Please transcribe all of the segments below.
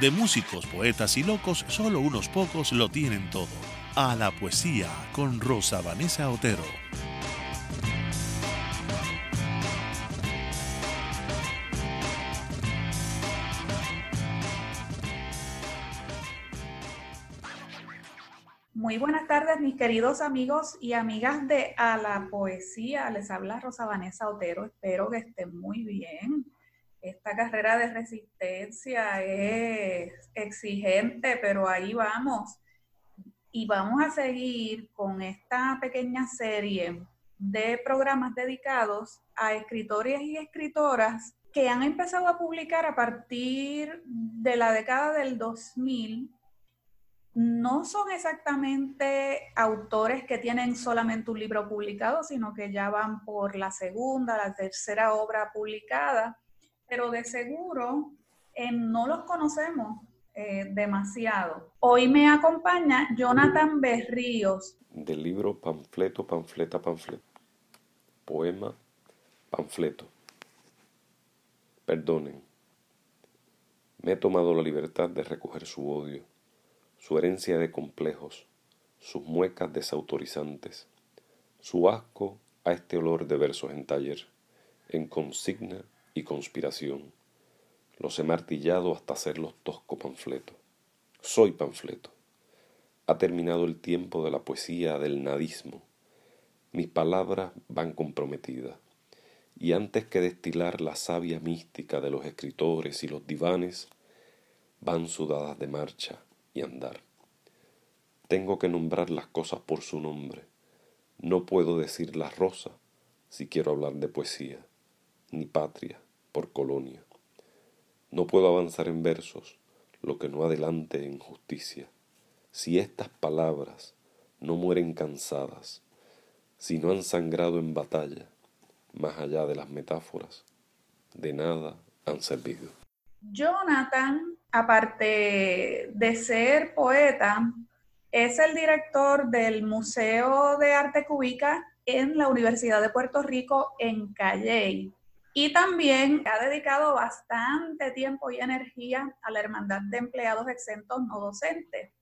de músicos, poetas y locos, solo unos pocos lo tienen todo. A la poesía con Rosa Vanessa Otero. Muy buenas tardes, mis queridos amigos y amigas de A la Poesía. Les habla Rosa Vanessa Otero. Espero que estén muy bien. Esta carrera de resistencia es exigente, pero ahí vamos. Y vamos a seguir con esta pequeña serie de programas dedicados a escritores y escritoras que han empezado a publicar a partir de la década del 2000. No son exactamente autores que tienen solamente un libro publicado, sino que ya van por la segunda, la tercera obra publicada pero de seguro eh, no los conocemos eh, demasiado. Hoy me acompaña Jonathan Berríos. Del libro Panfleto, Panfleta, Panfleto. Poema, Panfleto. Perdonen. Me he tomado la libertad de recoger su odio, su herencia de complejos, sus muecas desautorizantes, su asco a este olor de versos en taller, en consigna y conspiración. Los he martillado hasta hacerlos tosco panfleto. Soy panfleto. Ha terminado el tiempo de la poesía del nadismo. Mis palabras van comprometidas. Y antes que destilar la savia mística de los escritores y los divanes, van sudadas de marcha y andar. Tengo que nombrar las cosas por su nombre. No puedo decir la rosa si quiero hablar de poesía ni patria por colonia. No puedo avanzar en versos lo que no adelante en justicia. Si estas palabras no mueren cansadas, si no han sangrado en batalla, más allá de las metáforas, de nada han servido. Jonathan, aparte de ser poeta, es el director del Museo de Arte Cúbica en la Universidad de Puerto Rico en Calley. Y también ha dedicado bastante tiempo y energía a la Hermandad de Empleados Exentos No Docentes.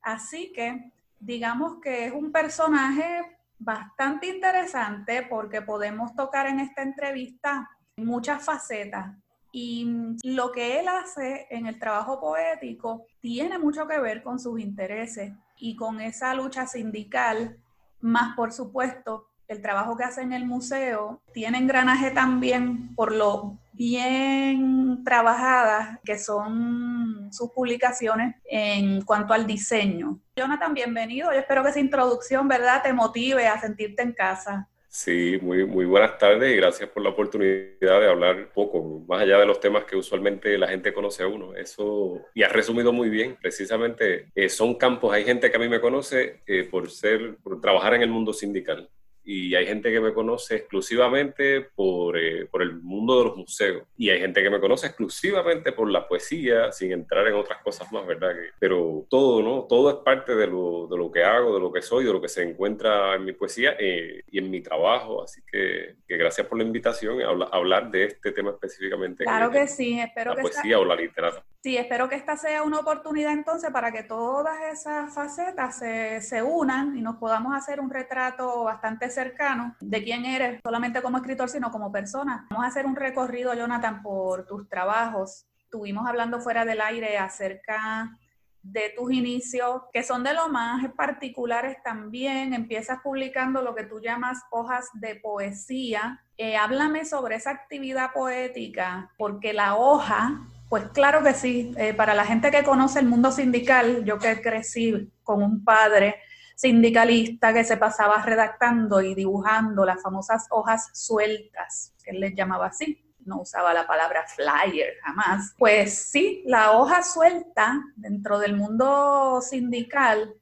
Así que digamos que es un personaje bastante interesante porque podemos tocar en esta entrevista muchas facetas. Y lo que él hace en el trabajo poético tiene mucho que ver con sus intereses y con esa lucha sindical, más por supuesto el trabajo que hace en el museo tiene engranaje también por lo bien trabajadas que son sus publicaciones en cuanto al diseño. Jonathan, bienvenido. Yo espero que esa introducción, ¿verdad?, te motive a sentirte en casa. Sí, muy, muy buenas tardes y gracias por la oportunidad de hablar un poco, más allá de los temas que usualmente la gente conoce a uno. Eso, y has resumido muy bien, precisamente eh, son campos, hay gente que a mí me conoce eh, por ser, por trabajar en el mundo sindical y hay gente que me conoce exclusivamente por, eh, por, el mundo de los museos y hay gente que me conoce exclusivamente por la poesía sin entrar en otras cosas más, ¿verdad? pero todo, ¿no? Todo es parte de lo, de lo, que hago, de lo que soy, de lo que se encuentra en mi poesía eh, y en mi trabajo, así que, que gracias por la invitación a hablar de este tema específicamente. Claro que, sí, espero la que poesía o la literatura. Sí, espero que esta sea una oportunidad entonces para que todas esas facetas se, se unan y nos podamos hacer un retrato bastante cercano de quién eres, solamente como escritor, sino como persona. Vamos a hacer un recorrido, Jonathan, por tus trabajos. Estuvimos hablando fuera del aire acerca de tus inicios, que son de lo más particulares también. Empiezas publicando lo que tú llamas hojas de poesía. Eh, háblame sobre esa actividad poética, porque la hoja, pues claro que sí, eh, para la gente que conoce el mundo sindical, yo que crecí con un padre sindicalista que se pasaba redactando y dibujando las famosas hojas sueltas, que él les llamaba así. no usaba la palabra flyer jamás. Pues sí, la hoja suelta dentro del mundo sindical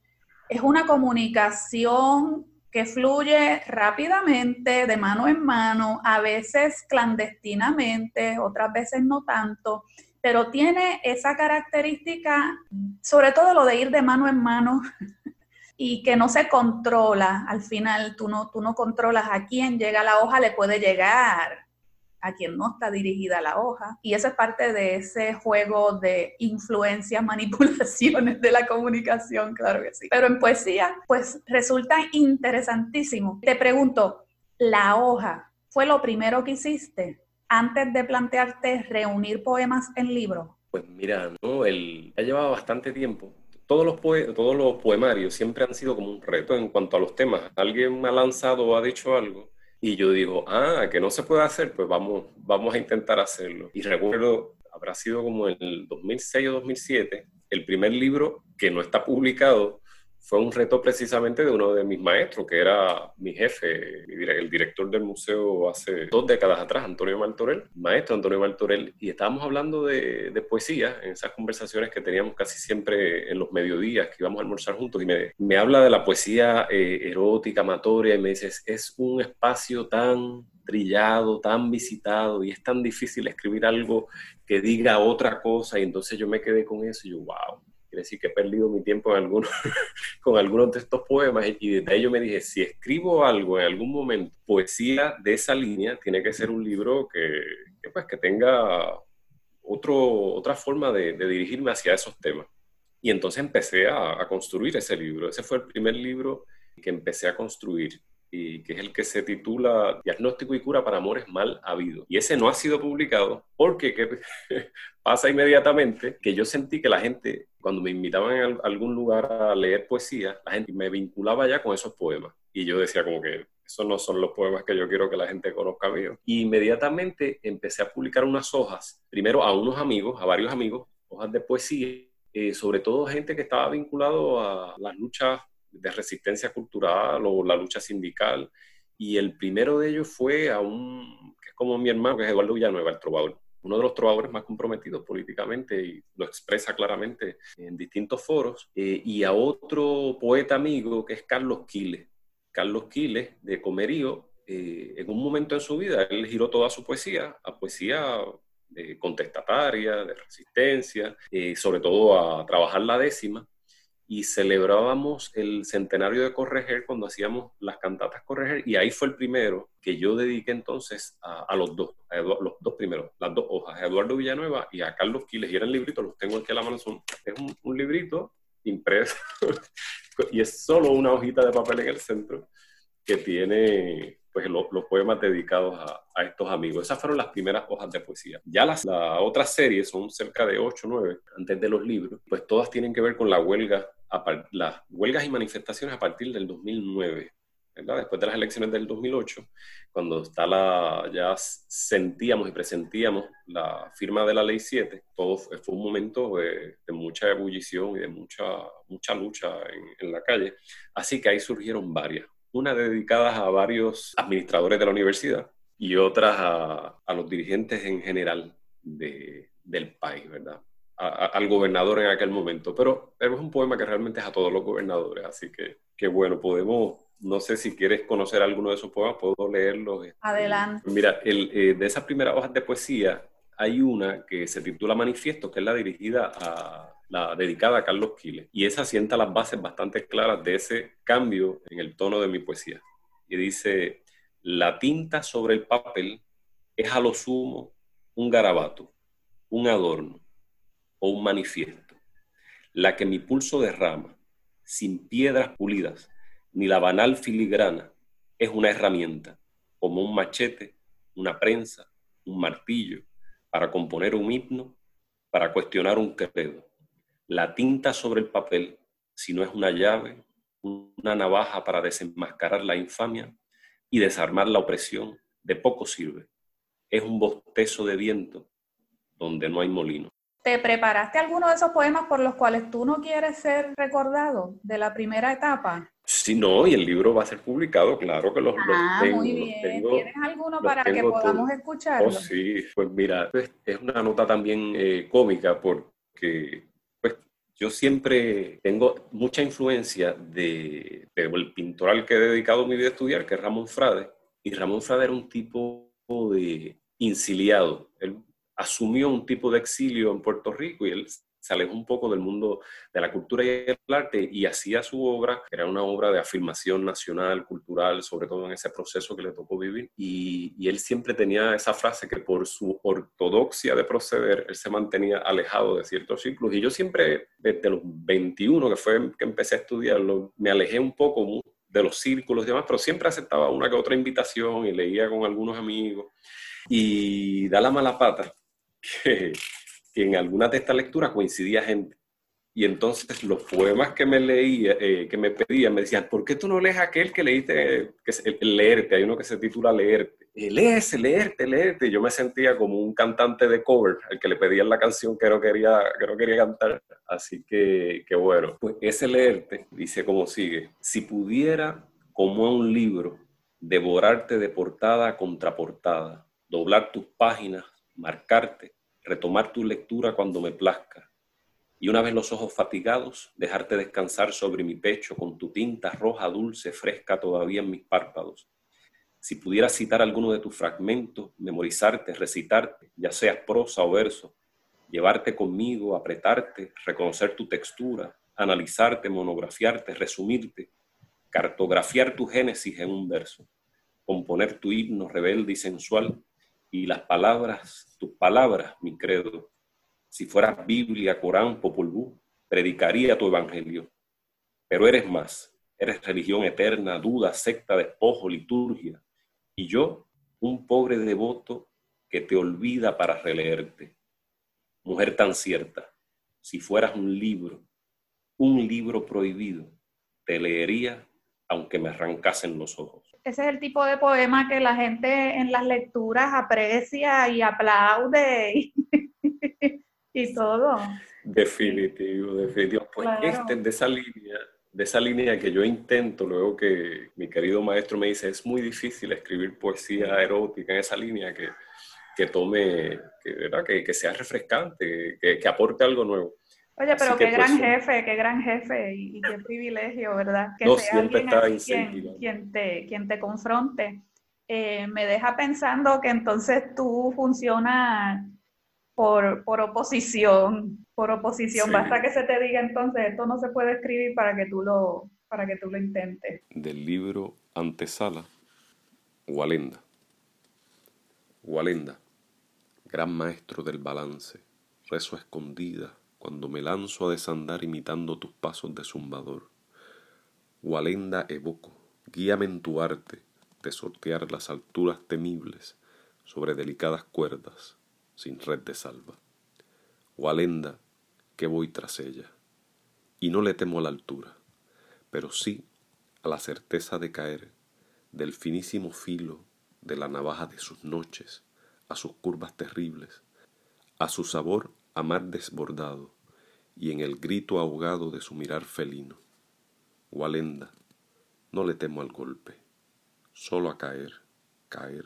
es una comunicación que fluye rápidamente, de mano en mano, a veces clandestinamente, otras veces no tanto, pero tiene esa característica, sobre todo lo de ir de mano en mano y que no se controla. Al final tú no, tú no controlas a quién llega la hoja, le puede llegar a quien no está dirigida la hoja. Y eso es parte de ese juego de influencias, manipulaciones de la comunicación, claro que sí. Pero en poesía, pues resulta interesantísimo. Te pregunto, ¿la hoja fue lo primero que hiciste antes de plantearte reunir poemas en libro? Pues mira, ¿no? El, ha llevado bastante tiempo. Todos los, todos los poemarios siempre han sido como un reto en cuanto a los temas. Alguien me ha lanzado o ha dicho algo y yo digo, ah, que no se puede hacer, pues vamos, vamos a intentar hacerlo. Y recuerdo, habrá sido como en el 2006 o 2007, el primer libro que no está publicado fue un reto precisamente de uno de mis maestros, que era mi jefe, el director del museo hace dos décadas atrás, Antonio Martorell, maestro Antonio Martorell, y estábamos hablando de, poesía en esas conversaciones que teníamos casi siempre en los mediodías, que íbamos a almorzar juntos, y me, habla de la poesía eh, erótica, amatoria, y me dice, es un espacio tan trillado, tan visitado, y es tan difícil escribir algo que diga otra cosa, y entonces yo me quedé con eso, y yo, wow Quiere decir que he perdido mi tiempo en algunos, con algunos de estos poemas y desde ahí yo me dije, si escribo algo en algún momento, poesía de esa línea, tiene que ser un libro que, pues, que tenga otro, otra forma de, dirigirme hacia esos temas. Y entonces empecé a, a construir ese libro. Ese fue el primer libro que empecé a construir y que es el que se titula Diagnóstico y cura para amores mal habidos. Y ese no ha sido publicado porque ¿qué pasa inmediatamente que yo sentí que la gente, cuando me invitaban a algún lugar a leer poesía, la gente me vinculaba ya con esos poemas. Y yo decía como que esos no son los poemas que yo quiero que la gente conozca mío. Y inmediatamente empecé a publicar unas hojas, primero a unos amigos, a varios amigos, hojas de poesía, eh, sobre todo gente que estaba vinculado a las luchas de resistencia cultural o la lucha sindical. Y el primero de ellos fue a un, que es como mi hermano, que es Eduardo Villanueva, el trovador, uno de los trovadores más comprometidos políticamente y lo expresa claramente en distintos foros, eh, y a otro poeta amigo que es Carlos Quiles. Carlos Quiles, de Comerío, eh, en un momento en su vida, él giró toda su poesía a poesía eh, contestataria, de resistencia, sobre todo a trabajar la décima, y celebrábamos el centenario de Correger cuando hacíamos las cantatas Correger y ahí fue el primero que yo dediqué entonces a, los dos, a los dos primeros, las dos hojas, a Eduardo Villanueva y a Carlos Quiles y eran libritos, los tengo aquí a la mano, son, es un, librito impreso y es solo una hojita de papel en el centro que tiene pues los, poemas dedicados a, a, estos amigos. Esas fueron las primeras hojas de poesía. Ya las la otras series son cerca de 8 o 9 antes de los libros, pues todas tienen que ver con la huelga, las huelgas y manifestaciones a partir del 2009. ¿verdad? Después de las elecciones del 2008, cuando está la, ya sentíamos y presentíamos la firma de la Ley 7, todo fue, un momento de, mucha ebullición y de mucha, mucha lucha en, en la calle. Así que ahí surgieron varias una dedicadas a varios administradores de la universidad y otras a, a los dirigentes en general de, del país, ¿verdad? Al gobernador en aquel momento. Pero, es un poema que realmente es a todos los gobernadores, así que, que bueno, podemos, no sé si quieres conocer alguno de esos poemas, puedo leerlos. Adelante. Mira, el, eh, de esas primeras hojas de poesía hay una que se titula Manifiesto, que es la dirigida a la dedicada a Carlos Quiles. Y esa sienta las bases bastante claras de ese cambio en el tono de mi poesía. Y dice, la tinta sobre el papel es a lo sumo un garabato, un adorno o un manifiesto, la que mi pulso derrama, sin piedras pulidas, ni la banal filigrana, es una herramienta, como un machete, una prensa, un martillo, para componer un himno, para cuestionar un credo. La tinta sobre el papel, si no es una llave, una navaja para desenmascarar la infamia y desarmar la opresión, de poco sirve. Es un bostezo de viento donde no hay molino. ¿Te preparaste alguno de esos poemas por los cuales tú no quieres ser recordado de la primera etapa? Sí, no, y el libro va a ser publicado, claro que los, ah, tengo. Muy bien. ¿Tienes alguno para que podamos escucharlo? Oh, sí, pues mira, pues, es una nota también eh, cómica porque pues, yo siempre tengo mucha influencia de, del pintor al que he dedicado mi vida a estudiar, que es Ramón Frade. Y Ramón Frade era un tipo de inciliado. Él asumió un tipo de exilio en Puerto Rico y él se alejó un poco del mundo de la cultura y el arte y hacía su obra, era una obra de afirmación nacional, cultural, sobre todo en ese proceso que le tocó vivir. Y, y, él siempre tenía esa frase que por su ortodoxia de proceder, él se mantenía alejado de ciertos círculos. Y yo siempre, desde los 21, que fue que empecé a estudiarlo, me alejé un poco de los círculos y demás, pero siempre aceptaba una que otra invitación y leía con algunos amigos. Y da la mala pata que en algunas de estas lecturas coincidía gente. Y entonces los poemas que me leía, eh, que me pedían, me decían, ¿por qué tú no lees aquel que leíste, que es el, leerte? Hay uno que se titula Leerte. Eh, leese, leerte, leerte. Yo me sentía como un cantante de cover, al que le pedían la canción que no quería, que no quería cantar. Así que, que bueno, pues ese leerte dice como sigue. Si pudiera, como a un libro, devorarte de portada a contraportada, doblar tus páginas, marcarte, retomar tu lectura cuando me plazca, y una vez los ojos fatigados, dejarte descansar sobre mi pecho con tu tinta roja, dulce, fresca todavía en mis párpados. Si pudieras citar alguno de tus fragmentos, memorizarte, recitarte, ya seas prosa o verso, llevarte conmigo, apretarte, reconocer tu textura, analizarte, monografiarte, resumirte, cartografiar tu génesis en un verso, componer tu himno rebelde y sensual, y las palabras, tus palabras, mi credo. Si fueras Biblia, Corán, Popol Vuh, predicaría tu evangelio. Pero eres más, eres religión eterna, duda, secta, despojo, liturgia. Y yo, un pobre devoto que te olvida para releerte. Mujer tan cierta, si fueras un libro, un libro prohibido, te leería aunque me arrancasen los ojos ese es el tipo de poema que la gente en las lecturas aprecia y aplaude y, todo. Definitivo, definitivo. Pues este, de esa línea, de esa línea que yo intento, luego que mi querido maestro me dice, es muy difícil escribir poesía erótica en esa línea que, que tome, que, que, sea refrescante, que, que aporte algo nuevo. Oye, pero qué gran pues, jefe, qué gran jefe y, qué privilegio, ¿verdad? Que sea alguien quien, te, quien te confronte. Eh, me deja pensando que entonces tú funcionas por, por oposición, por oposición. Basta que se te diga entonces, esto no se puede escribir para que tú lo, para que tú lo intentes. Del libro Antesala, Walenda. Walenda, gran maestro del balance, rezo escondida cuando me lanzo a desandar imitando tus pasos de zumbador. Walenda evoco, guíame en tu arte de sortear las alturas temibles sobre delicadas cuerdas sin red de salva. Walenda, que voy tras ella, y no le temo a la altura, pero sí a la certeza de caer del finísimo filo de la navaja de sus noches, a sus curvas terribles, a su sabor a mar desbordado y en el grito ahogado de su mirar felino. Walenda, no le temo al golpe, solo a caer, caer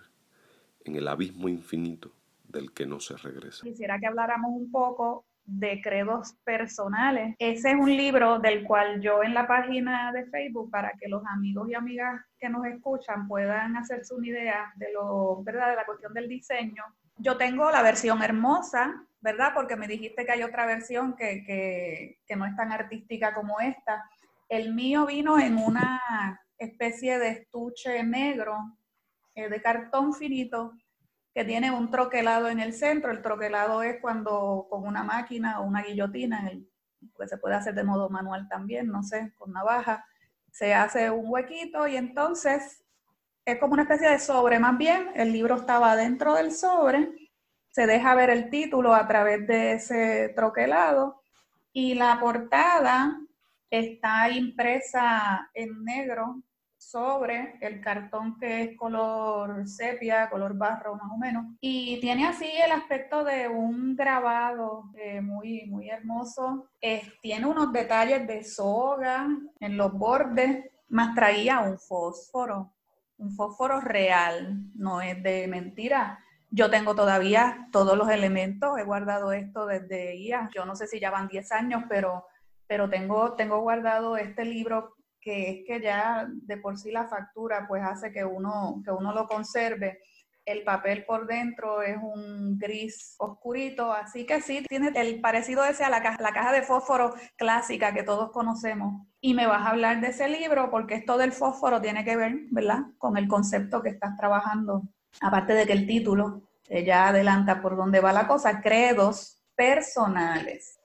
en el abismo infinito del que no se regresa. Quisiera que habláramos un poco de credos personales. Ese es un libro del cual yo en la página de Facebook, para que los amigos y amigas que nos escuchan puedan hacerse una idea de lo, ¿verdad? De la cuestión del diseño. Yo tengo la versión hermosa, ¿verdad? Porque me dijiste que hay otra versión que, no es tan artística como esta. El mío vino en una especie de estuche negro eh, de cartón finito que tiene un troquelado en el centro. El troquelado es cuando con una máquina o una guillotina, que se puede hacer de modo manual también, no sé, con navaja, se hace un huequito y entonces es como una especie de sobre, más bien el libro estaba dentro del sobre se deja ver el título a través de ese troquelado y la portada está impresa en negro sobre el cartón que es color sepia, color barro más o menos. Y tiene así el aspecto de un grabado eh, muy, muy hermoso. tiene unos detalles de soga en los bordes más traía un fósforo, un fósforo real, no es de mentira. Yo tengo todavía todos los elementos, he guardado esto desde ya, yo no sé si ya van 10 años, pero, pero tengo, tengo guardado este libro que es que ya de por sí la factura pues hace que uno, que uno lo conserve. El papel por dentro es un gris oscurito, así que sí, tiene el parecido ese a la caja, la caja de fósforo clásica que todos conocemos. Y me vas a hablar de ese libro porque esto del fósforo tiene que ver, ¿verdad?, con el concepto que estás trabajando. Aparte de que el título ya adelanta por dónde va la cosa, credos personales.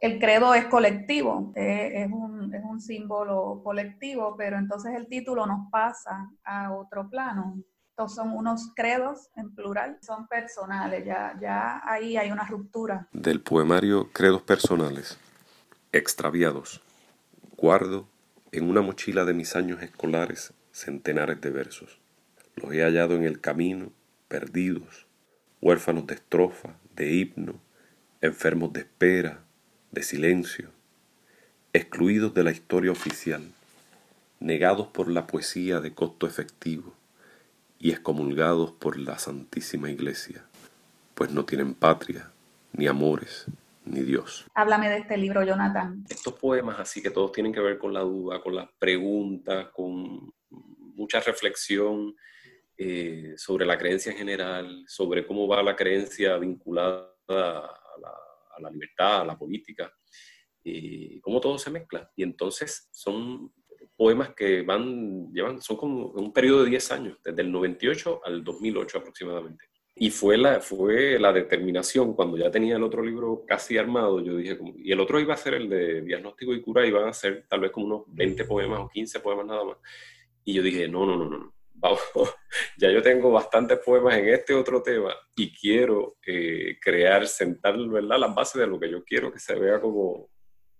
El credo es colectivo, es, un, es un símbolo colectivo, pero entonces el título nos pasa a otro plano son unos credos en plural, son personales, ya, ya ahí hay una ruptura. Del poemario Credos Personales, extraviados, guardo en una mochila de mis años escolares centenares de versos. Los he hallado en el camino, perdidos, huérfanos de estrofa, de himno, enfermos de espera, de silencio, excluidos de la historia oficial, negados por la poesía de costo efectivo, y excomulgados por la Santísima Iglesia, pues no tienen patria, ni amores, ni Dios. Háblame de este libro, Jonathan. Estos poemas así que todos tienen que ver con la duda, con las preguntas, con mucha reflexión eh, sobre la creencia en general, sobre cómo va la creencia vinculada a la, libertad, a la política, y cómo todo se mezcla. Y entonces son poemas que van, llevan, son como un periodo de 10 años, desde el 98 al 2008 aproximadamente. Y fue la, fue la determinación, cuando ya tenía el otro libro casi armado, yo dije, y el otro iba a ser el de diagnóstico y cura, iban a ser tal vez como unos 20 poemas o 15 poemas nada más. Y yo dije, no, no, no, no, vamos, ya yo tengo bastantes poemas en este otro tema y quiero eh, crear, sentar, ¿verdad?, las bases de lo que yo quiero que se vea como,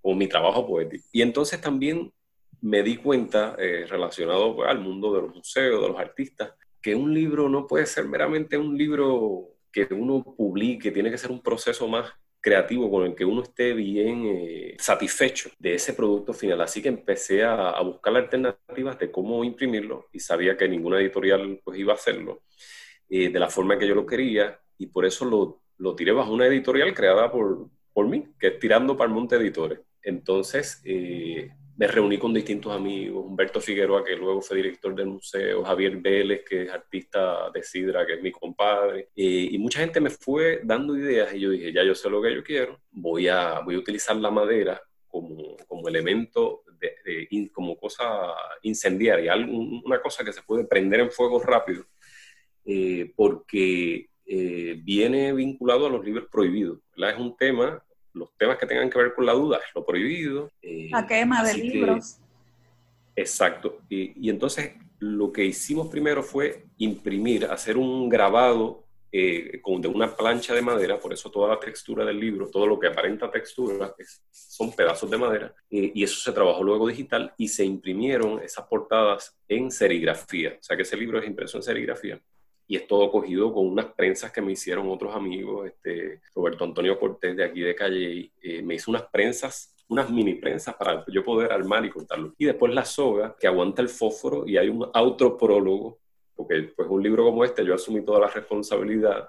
como mi trabajo poético. Y entonces también me di cuenta, eh, relacionado pues, al mundo de los museos, de los artistas, que un libro no puede ser meramente un libro que uno publique, tiene que ser un proceso más creativo con el que uno esté bien eh, satisfecho de ese producto final. Así que empecé a, buscar alternativas de cómo imprimirlo y sabía que ninguna editorial pues, iba a hacerlo eh, de la forma que yo lo quería y por eso lo, lo tiré bajo una editorial creada por, por mí, que es Tirando para el Monte Editores. Entonces, me reuní con distintos amigos, Humberto Figueroa, que luego fue director del museo, Javier Vélez, que es artista de Sidra, que es mi compadre, y mucha gente me fue dando ideas y yo dije, ya yo sé lo que yo quiero, voy a, voy a utilizar la madera como, como elemento, como cosa incendiaria, una cosa que se puede prender en fuego rápido, eh, porque eh, viene vinculado a los libros prohibidos. Es un tema los temas que tengan que ver con la duda es lo prohibido. Eh, la quema de libros. exacto. Y, entonces lo que hicimos primero fue imprimir, hacer un grabado eh, con, de una plancha de madera, por eso toda la textura del libro, todo lo que aparenta textura, son pedazos de madera, eh, y eso se trabajó luego digital y se imprimieron esas portadas en serigrafía, o sea que ese libro es impreso en serigrafía y es todo cogido con unas prensas que me hicieron otros amigos, este, Roberto Antonio Cortés de aquí de Calle, eh, me hizo unas prensas, unas mini prensas para yo poder armar y contarlo. Y después la soga que aguanta el fósforo y hay un autoprólogo, porque pues un libro como este yo asumí toda la responsabilidad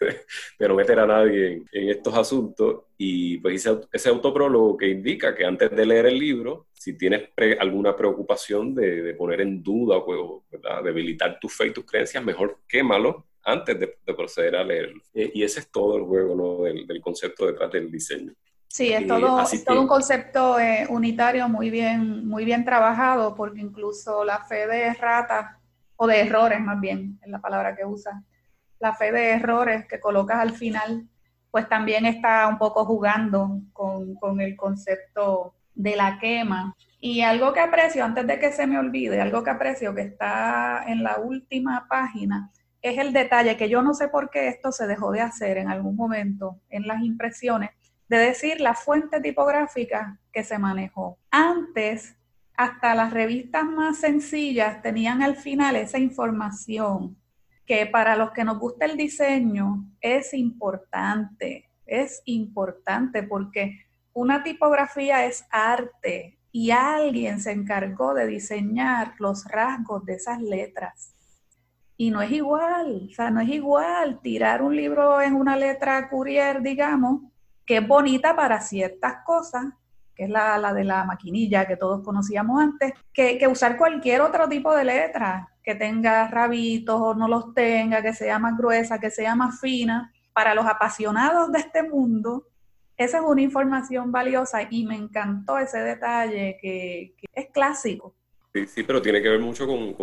de no meter a nadie en, estos asuntos y pues hice ese autoprólogo que indica que antes de leer el libro, si tienes alguna preocupación de, poner en duda o debilitar tu fe y tus creencias, mejor quémalo antes de, proceder a leerlo. Eh, y ese es todo el juego ¿no? del, concepto detrás del diseño. Sí, es todo, todo un concepto eh, unitario muy bien, muy bien trabajado, porque incluso la fe de rata, o de errores más bien, es la palabra que usa, la fe de errores que colocas al final, pues también está un poco jugando con, el concepto de la quema. Y algo que aprecio, antes de que se me olvide, algo que aprecio que está en la última página, es el detalle que yo no sé por qué esto se dejó de hacer en algún momento en las impresiones, de decir la fuente tipográfica que se manejó. Antes, hasta las revistas más sencillas tenían al final esa información que para los que nos gusta el diseño es importante, es importante porque una tipografía es arte, y alguien se encargó de diseñar los rasgos de esas letras. Y no es igual, o sea, no es igual tirar un libro en una letra Courier, digamos, que es bonita para ciertas cosas, que es la, de la maquinilla que todos conocíamos antes, que, que, usar cualquier otro tipo de letra, que tenga rabitos o no los tenga, que sea más gruesa, que sea más fina. Para los apasionados de este mundo, esa es una información valiosa y me encantó ese detalle que, es clásico. Sí, sí, pero tiene que ver mucho con,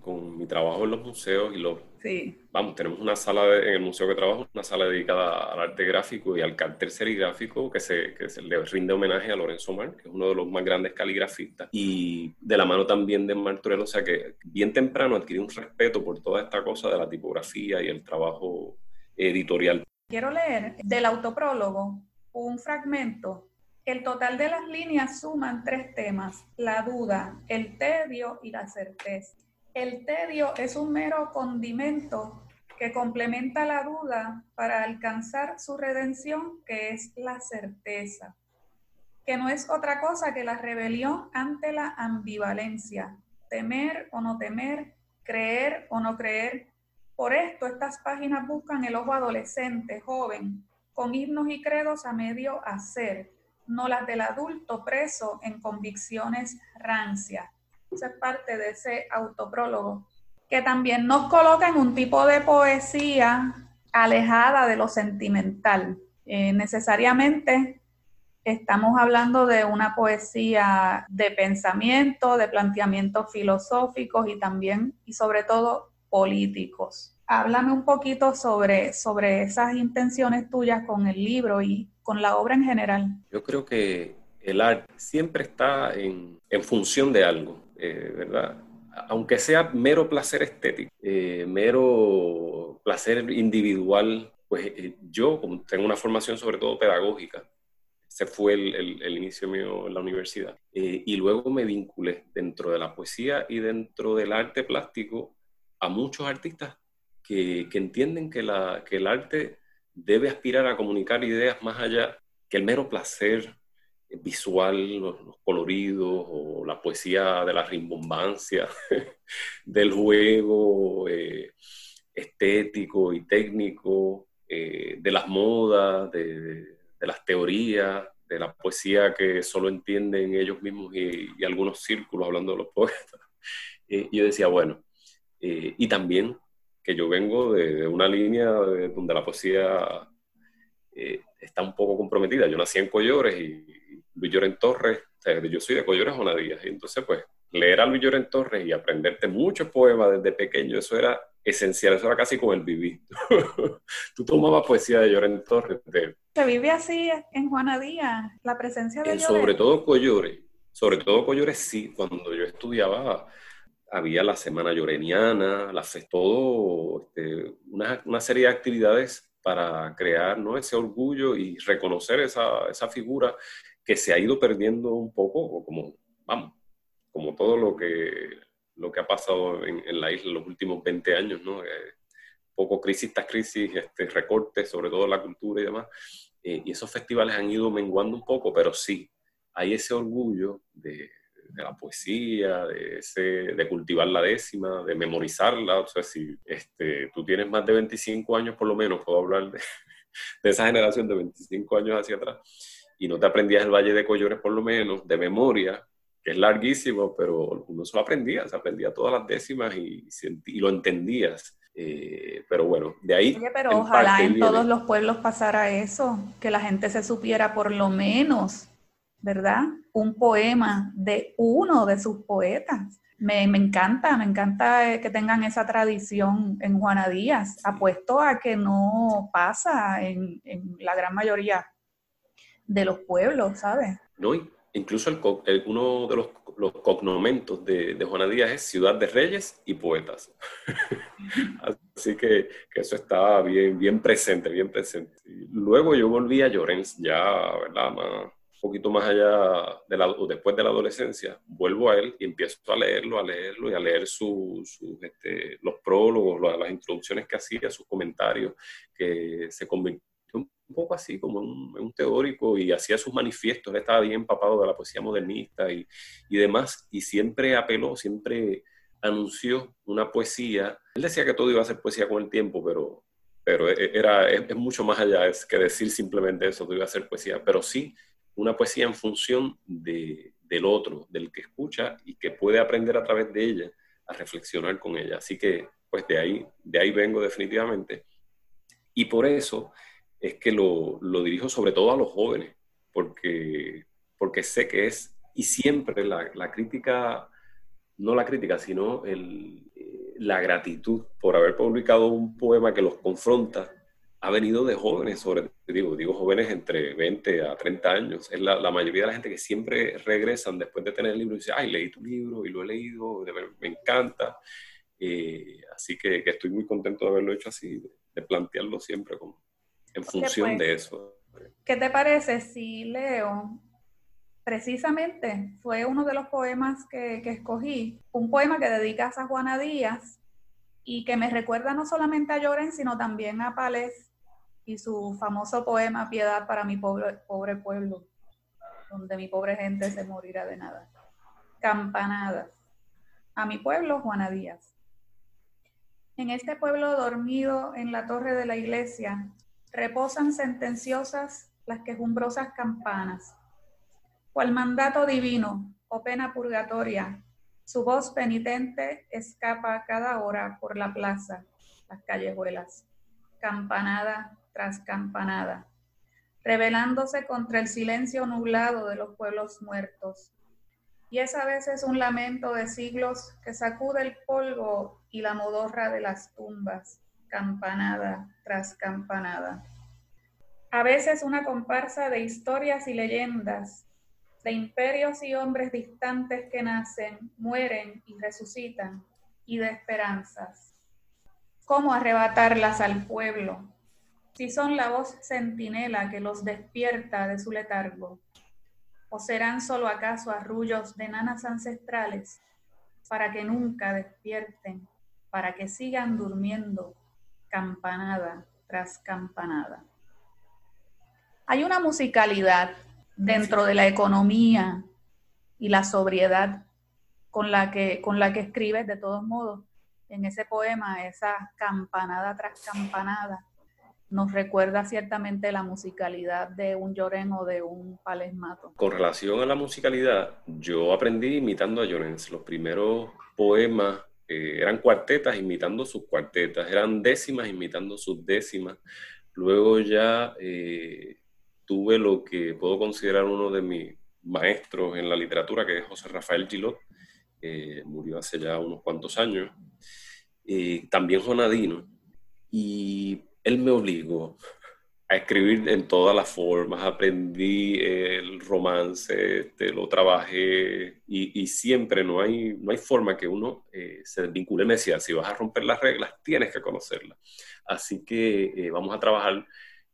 con, mi trabajo en los museos y los... Sí. Vamos, tenemos una sala en el museo que trabajo, una sala dedicada al arte gráfico y al cartel serigráfico que se, que se le rinde homenaje a Lorenzo Mar, que es uno de los más grandes caligrafistas, y de la mano también de Martorell, o sea que bien temprano adquirí un respeto por toda esta cosa de la tipografía y el trabajo editorial. Quiero leer del autoprólogo un fragmento, el total de las líneas suman tres temas, la duda, el tedio y la certeza. El tedio es un mero condimento que complementa la duda para alcanzar su redención, que es la certeza, que no es otra cosa que la rebelión ante la ambivalencia, temer o no temer, creer o no creer. Por esto estas páginas buscan el ojo adolescente, joven, con himnos y credos a medio hacer, no las del adulto preso en convicciones rancias. Esa es parte de ese autoprólogo, que también nos coloca en un tipo de poesía alejada de lo sentimental. Eh, necesariamente estamos hablando de una poesía de pensamiento, de planteamientos filosóficos y también, y sobre todo, políticos. Háblame un poquito sobre, sobre esas intenciones tuyas con el libro y con la obra en general. Yo creo que el arte siempre está en, en función de algo, eh, ¿verdad? Aunque sea mero placer estético, eh, mero placer individual, pues eh, yo como tengo una formación sobre todo pedagógica, ese fue el, el, inicio mío en la universidad, y luego me vinculé dentro de la poesía y dentro del arte plástico a muchos artistas que, entienden que, la, que el arte debe aspirar a comunicar ideas más allá que el mero placer visual, los, coloridos o la poesía de la rimbombancia, del juego eh, estético y técnico, eh, de las modas, de, las teorías, de la poesía que solo entienden ellos mismos y, algunos círculos hablando de los poetas. Eh, yo decía, bueno, y también que yo vengo de, una línea donde la poesía está un poco comprometida. Yo nací en Collores y, Luis Lloren Torres, yo soy de Collores Jonadías, y entonces pues leer a Luis Lloren Torres y aprenderte muchos poemas desde pequeño, eso era esencial, eso era casi como el vivir. Tú tomabas poesía de Lloren Torres. Se vive así en Juana Díaz, la presencia de Sobre todo Collores, sobre todo Collores sí, cuando yo estudiaba había la Semana Lloreniana, la todo, este, una, una, serie de actividades para crear ¿no? ese orgullo y reconocer esa, esa, figura que se ha ido perdiendo un poco, como, vamos, como todo lo que, lo que ha pasado en, en la isla en los últimos 20 años, ¿no? Eh, poco crisis tras crisis, este, recortes, sobre todo la cultura y demás. Eh, y esos festivales han ido menguando un poco, pero sí, hay ese orgullo de, de la poesía, de, ese, de cultivar la décima, de memorizarla. O sea, si este, tú tienes más de 25 años, por lo menos, puedo hablar de, de esa generación de 25 años hacia atrás, y no te aprendías el Valle de Collores, por lo menos, de memoria, que es larguísimo, pero uno se lo aprendía, se aprendía todas las décimas y, y lo entendías. Eh, pero bueno, de ahí. Oye, pero ojalá en todos los pueblos pasara eso, que la gente se supiera por lo menos ¿verdad? Un poema de uno de sus poetas. Me, encanta, me encanta eh, que tengan esa tradición en Juana Díaz, apuesto a que no pasa en, la gran mayoría de los pueblos, ¿sabes? No, incluso el, uno de los, los cognomentos de, Juana Díaz es Ciudad de Reyes y Poetas. Así que, que, eso estaba bien, bien presente, bien presente. Luego yo volví a Llorens, ya, ¿verdad? Más, poquito más allá de la, después de la adolescencia, vuelvo a él y empiezo a leerlo, a leerlo y a leer sus este, los prólogos, las introducciones que hacía, sus comentarios, que se convirtió un un poco así, como un, teórico y hacía sus manifiestos, él estaba bien empapado de la poesía modernista y, y demás, y siempre apeló, siempre anunció una poesía. Él decía que todo iba a ser poesía con el tiempo, pero, pero e, era, es, mucho más allá es que decir simplemente eso, que iba a ser poesía, pero sí una poesía en función de, del otro, del que escucha y que puede aprender a través de ella a reflexionar con ella. Así que, pues de ahí, de ahí vengo definitivamente. Y por eso es que lo, lo dirijo sobre todo a los jóvenes, porque, porque sé que es, y siempre la, la crítica, no la crítica, sino el, la gratitud por haber publicado un poema que los confronta, ha venido de jóvenes, sobre, digo, digo jóvenes entre 20 a 30 años. Es la, la, mayoría de la gente que siempre regresan después de tener el libro y dice, ay, leí tu libro y lo he leído, me encanta. Eh, así que, que, estoy muy contento de haberlo hecho así, de, plantearlo siempre como, en función de eso. ¿Qué te parece si leo? Precisamente fue uno de los poemas que, que escogí, un poema que dedicas a Juana Díaz y que me recuerda no solamente a Lloren, sino también a Palés y su famoso poema Piedad para mi pobre, pobre pueblo, donde mi pobre gente se morirá de nada. Campanadas. A mi pueblo, Juana Díaz. En este pueblo dormido en la torre de la iglesia, reposan sentenciosas las quejumbrosas campanas. Cual mandato divino o pena purgatoria su voz penitente escapa cada hora por la plaza, las callejuelas, campanada tras campanada, rebelándose contra el silencio nublado de los pueblos muertos. Y es a veces un lamento de siglos que sacude el polvo y la modorra de las tumbas, campanada tras campanada. A veces una comparsa de historias y leyendas de imperios y hombres distantes que nacen, mueren y resucitan, y de esperanzas. ¿Cómo arrebatarlas al pueblo? Si son la voz centinela que los despierta de su letargo, o serán solo acaso arrullos de nanas ancestrales para que nunca despierten, para que sigan durmiendo campanada tras campanada. Hay una musicalidad dentro de la economía y la sobriedad con la que, con la que escribes, de todos modos, en ese poema, esa campanada tras campanada, nos recuerda ciertamente la musicalidad de un Lloren o de un Palesmato. Con relación a la musicalidad, yo aprendí imitando a Llorens. Los primeros poemas eh, eran cuartetas imitando sus cuartetas, eran décimas imitando sus décimas. Luego ya eh, tuve lo que puedo considerar uno de mis maestros en la literatura, que es José Rafael Gilot, murió hace ya unos cuantos años, también Jonadino, y él me obligó a escribir en todas las formas, aprendí el romance, este, lo trabajé y, siempre no hay, no hay forma que uno eh, se desvincule. Me decía, si vas a romper las reglas, tienes que conocerlas. Así que eh, vamos a trabajar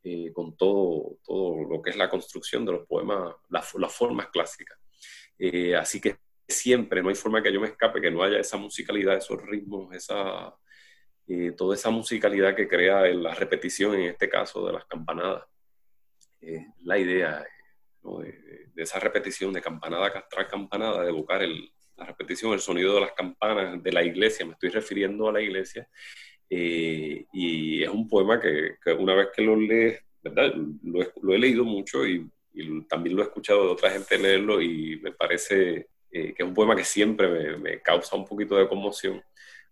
eh, con todo, todo lo que es la construcción de los poemas, las, formas clásicas. Eh, así que siempre, no hay forma que yo me escape, que no haya esa musicalidad, esos ritmos, esa, eh, toda esa musicalidad que crea la repetición, en este caso, de las campanadas. la idea de, esa repetición de campanada tras campanada, de evocar la repetición, el sonido de las campanas de la iglesia, me estoy refiriendo a la iglesia, eh, y es un poema que, una vez que lo lees, ¿verdad? Lo, he leído mucho y, también lo he escuchado de otra gente leerlo y me parece eh, que es un poema que siempre me, causa un poquito de conmoción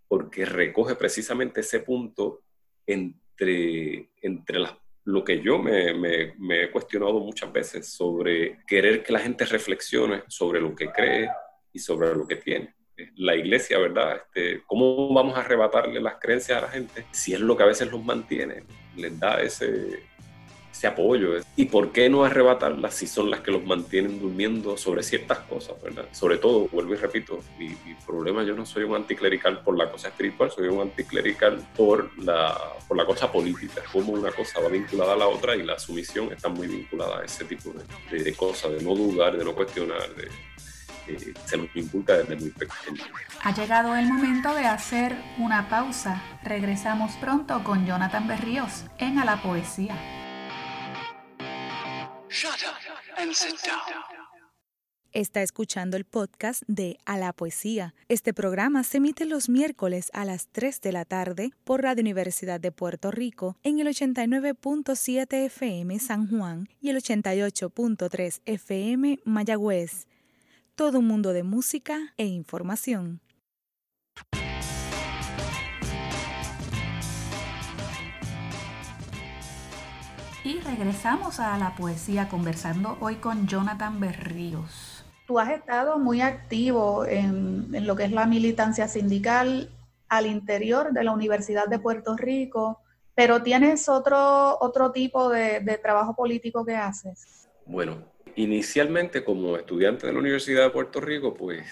porque recoge precisamente ese punto entre, entre lo que yo me, me, he cuestionado muchas veces sobre querer que la gente reflexione sobre lo que cree y sobre lo que tiene la iglesia, ¿verdad? Este, ¿Cómo vamos a arrebatarle las creencias a la gente si es lo que a veces los mantiene? Les da ese, ese apoyo. ¿Y por qué no arrebatarlas si son las que los mantienen durmiendo sobre ciertas cosas, ¿verdad? Sobre todo, vuelvo y repito, mi, mi, problema, yo no soy un anticlerical por la cosa espiritual, soy un anticlerical por la, por la cosa política, como una cosa va vinculada a la otra y la sumisión está muy vinculada a ese tipo de, de cosas, de no dudar, de no cuestionar, de, se nos inculca desde muy pequeño. Ha llegado el momento de hacer una pausa. Regresamos pronto con Jonathan Berríos en A la Poesía. Está escuchando el podcast de A la Poesía. Este programa se emite los miércoles a las 3 de la tarde por Radio Universidad de Puerto Rico en el 89.7 FM San Juan y el 88.3 FM Mayagüez. Todo un mundo de música e información. Y regresamos a la poesía conversando hoy con Jonathan Berríos. Tú has estado muy activo en, lo que es la militancia sindical al interior de la Universidad de Puerto Rico, pero tienes otro, otro tipo de, de trabajo político que haces. Bueno, inicialmente como estudiante de la Universidad de Puerto Rico, pues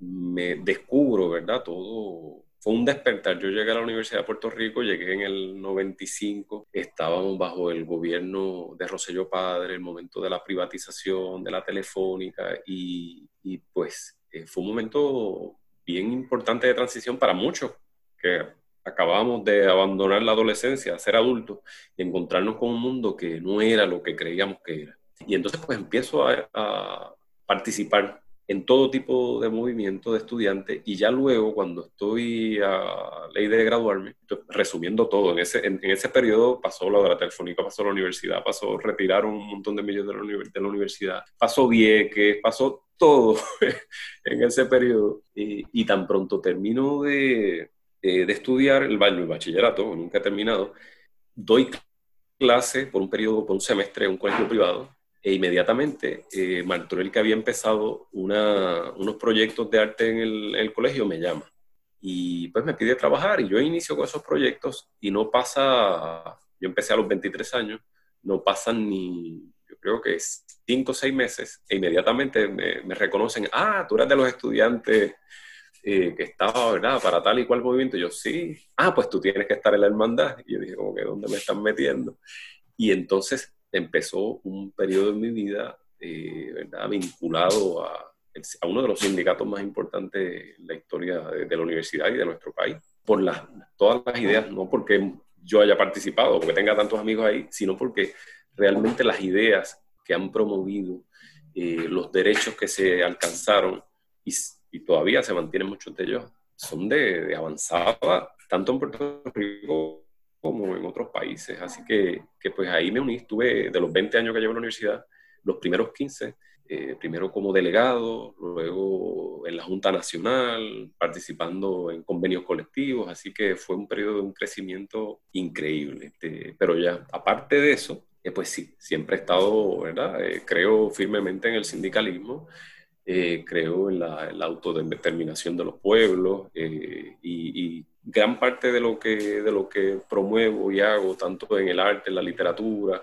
me descubro, ¿verdad? Todo fue un despertar. Yo llegué a la Universidad de Puerto Rico, llegué en el 95, estábamos bajo el gobierno de Rosselló Padre, el momento de la privatización de la telefónica y, pues eh, fue un momento bien importante de transición para muchos que acabamos de abandonar la adolescencia, ser adultos y encontrarnos con un mundo que no era lo que creíamos que era. Y entonces pues empiezo a, a participar en todo tipo de movimiento de estudiantes y ya luego cuando estoy a ley de graduarme, resumiendo todo, en ese, en, ese periodo pasó la de la telefónica, pasó la universidad, pasó, retiraron un montón de millones de la, de la universidad, pasó Vieques, pasó todo en ese periodo. Y, y, tan pronto termino de, de, estudiar el, el bachillerato, nunca he terminado, doy clase por un periodo, por un semestre en un colegio privado e inmediatamente eh, Martorell, que había empezado unos proyectos de arte en el, colegio, me llama. Y pues me pide trabajar y yo inicio con esos proyectos y no pasa, yo empecé a los 23 años, no pasan ni, yo creo que cinco o seis meses e inmediatamente me, reconocen, ah, tú eres de los estudiantes eh, que estaba, ¿verdad? Para tal y cual movimiento. Yo, sí. Ah, pues tú tienes que estar en la hermandad. Y yo dije, como que, ¿dónde me están metiendo? Y entonces empezó un periodo en mi vida eh, ¿verdad? vinculado a, uno de los sindicatos más importantes en la historia de, la universidad y de nuestro país, por las, todas las ideas, no porque yo haya participado, porque tenga tantos amigos ahí, sino porque realmente las ideas que han promovido, eh, los derechos que se alcanzaron y, y, todavía se mantienen muchos de ellos, son de, de avanzada, tanto en Puerto Rico como en otros países. Así que, que, pues ahí me uní, estuve de los 20 años que llevo en la universidad, los primeros 15, eh, primero como delegado, luego en la Junta Nacional, participando en convenios colectivos, así que fue un periodo de un crecimiento increíble. Este, pero ya, aparte de eso, eh, pues sí, siempre he estado, ¿verdad? Eh, creo firmemente en el sindicalismo. creo en la, en la, autodeterminación de los pueblos y, y gran parte de lo, que, de lo que promuevo y hago, tanto en el arte, en la literatura,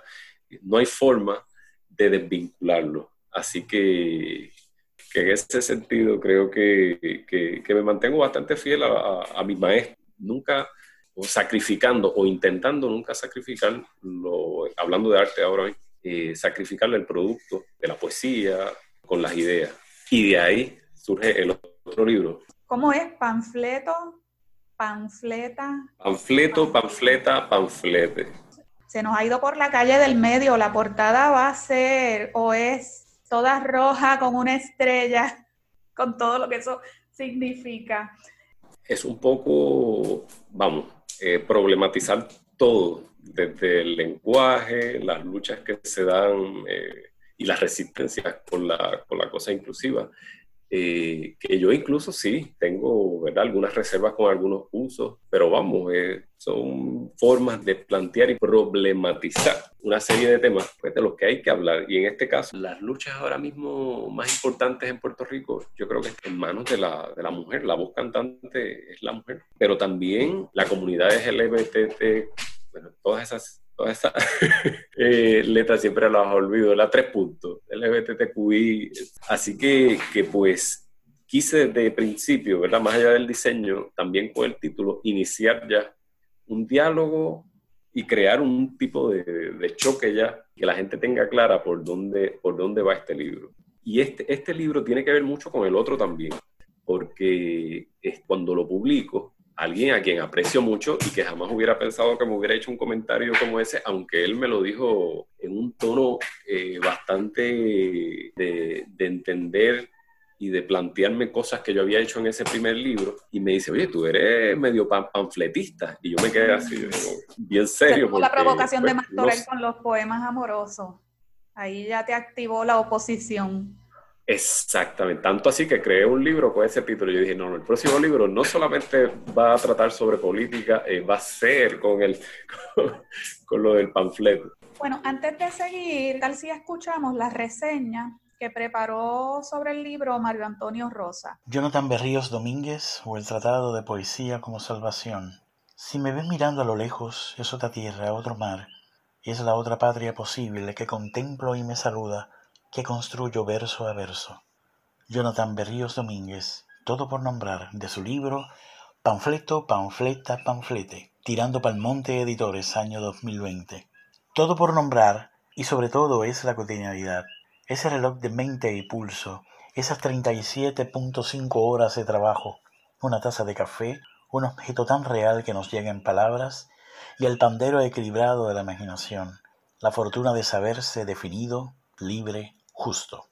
no hay forma de desvincularlo. Así que, que en ese sentido creo que, que, me mantengo bastante fiel a, a, mi maestro, nunca sacrificando o intentando nunca sacrificar, lo, hablando de arte ahora, eh, sacrificarle el producto de la poesía con las ideas. Y de ahí surge el otro libro. ¿Cómo es? ¿Panfleto? Panfleta. Panfleto, panfleta, panflete. Se nos ha ido por la calle del medio. La portada va a ser o es toda roja con una estrella, con todo lo que eso significa. Es un poco, vamos, eh, problematizar todo, desde el lenguaje, las luchas que se dan eh, y las resistencias con la, con la cosa inclusiva. Eh, que yo incluso sí tengo ¿verdad? algunas reservas con algunos usos, pero vamos, eh, son formas de plantear y problematizar una serie de temas pues, de los que hay que hablar. Y en este caso, las luchas ahora mismo más importantes en Puerto Rico, yo creo que están en manos de la, de la mujer, la voz cantante es la mujer, pero también la comunidad LGBT, bueno, todas esas esa eh, letra siempre las la tres puntos, LGBTQI. Así que, que pues quise desde principio, ¿verdad? Más allá del diseño, también con el título, iniciar ya un diálogo y crear un tipo de, de, choque ya, que la gente tenga clara por dónde, por dónde va este libro. Y este, este libro tiene que ver mucho con el otro también, porque es, cuando lo publico, alguien a quien aprecio mucho y que jamás hubiera pensado que me hubiera hecho un comentario como ese, aunque él me lo dijo en un tono eh, bastante de, de, entender y de plantearme cosas que yo había hecho en ese primer libro. Y me dice, oye, tú eres medio panfletista. Y yo me quedé así, bien serio. Porque, la provocación de pues, Martorell con los poemas amorosos. Ahí ya te activó la oposición. Exactamente, tanto así que creé un libro con ese título. Yo dije, no, el próximo libro no solamente va a tratar sobre política, eh, va a ser con, el, con, lo del panfleto. Bueno, antes de seguir, tal si escuchamos la reseña que preparó sobre el libro Mario Antonio Rosa. Jonathan Berríos Domínguez o el Tratado de Poesía como Salvación. Si me ven mirando a lo lejos, es otra tierra, otro mar, y es la otra patria posible que contemplo y me saluda que construyo verso a verso. Jonathan Berríos Domínguez, todo por nombrar, de su libro Panfleto, Panfleta, Panflete, Tirando pa'l Monte Editores, año 2020. Todo por nombrar, y sobre todo es la cotidianidad, ese reloj de mente y pulso, esas 37.5 horas de trabajo, una taza de café, un objeto tan real que nos llega en palabras, y el pandero equilibrado de la imaginación, la fortuna de saberse definido, libre, justo.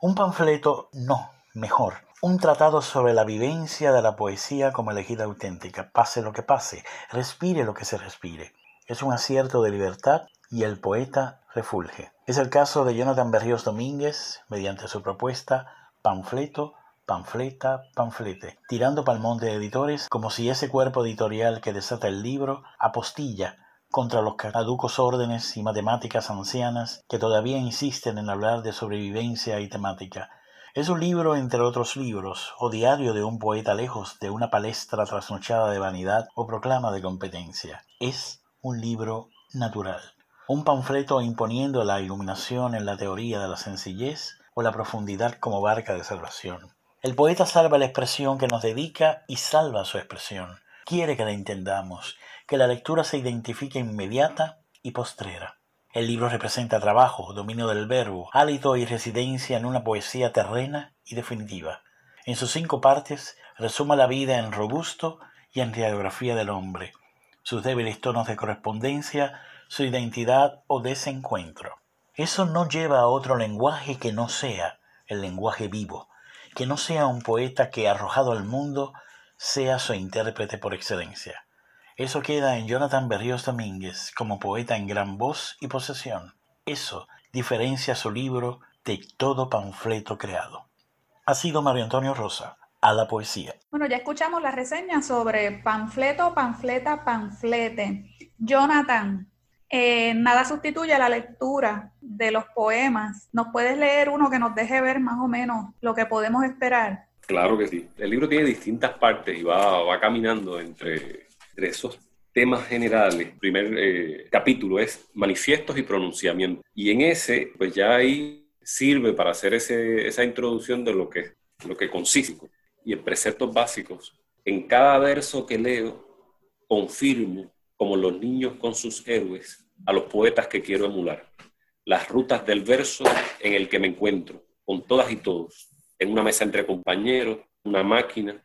Un panfleto, no, mejor, un tratado sobre la vivencia de la poesía como elegida auténtica, pase lo que pase, respire lo que se respire. Es un acierto de libertad y el poeta refulge. Es el caso de Jonathan Berríos Domínguez, mediante su propuesta Panfleto, Panfleta, Panflete, tirando palmón de editores como si ese cuerpo editorial que desata el libro apostilla contra los caducos órdenes y matemáticas ancianas que todavía insisten en hablar de sobrevivencia y temática. Es un libro entre otros libros, o diario de un poeta lejos de una palestra trasnochada de vanidad o proclama de competencia. Es un libro natural, un panfleto imponiendo la iluminación en la teoría de la sencillez o la profundidad como barca de salvación. El poeta salva la expresión que nos dedica y salva su expresión. Quiere que la entendamos que la lectura se identifique inmediata y postrera. El libro representa trabajo, dominio del verbo, hálito y residencia en una poesía terrena y definitiva. En sus cinco partes resuma la vida en robusto y en radiografía del hombre, sus débiles tonos de correspondencia, su identidad o desencuentro. Eso no lleva a otro lenguaje que no sea el lenguaje vivo, que no sea un poeta que, arrojado al mundo, sea su intérprete por excelencia. Eso queda en Jonathan Berríos Domínguez como poeta en gran voz y posesión. Eso diferencia su libro de todo panfleto creado. Ha sido Mario Antonio Rosa, a la poesía. Bueno, ya escuchamos la reseña sobre panfleto, panfleta, panflete. Jonathan, eh, nada sustituye a la lectura de los poemas. ¿Nos puedes leer uno que nos deje ver más o menos lo que podemos esperar? Claro que sí. El libro tiene distintas partes y va, va caminando entre entre esos temas generales, el primer eh, capítulo es manifiestos y pronunciamientos. Y en ese, pues ya ahí sirve para hacer ese, esa introducción de lo que, lo que consiste. Y en preceptos básicos, en cada verso que leo, confirmo, como los niños con sus héroes, a los poetas que quiero emular. Las rutas del verso en el que me encuentro, con todas y todos, en una mesa entre compañeros, una máquina,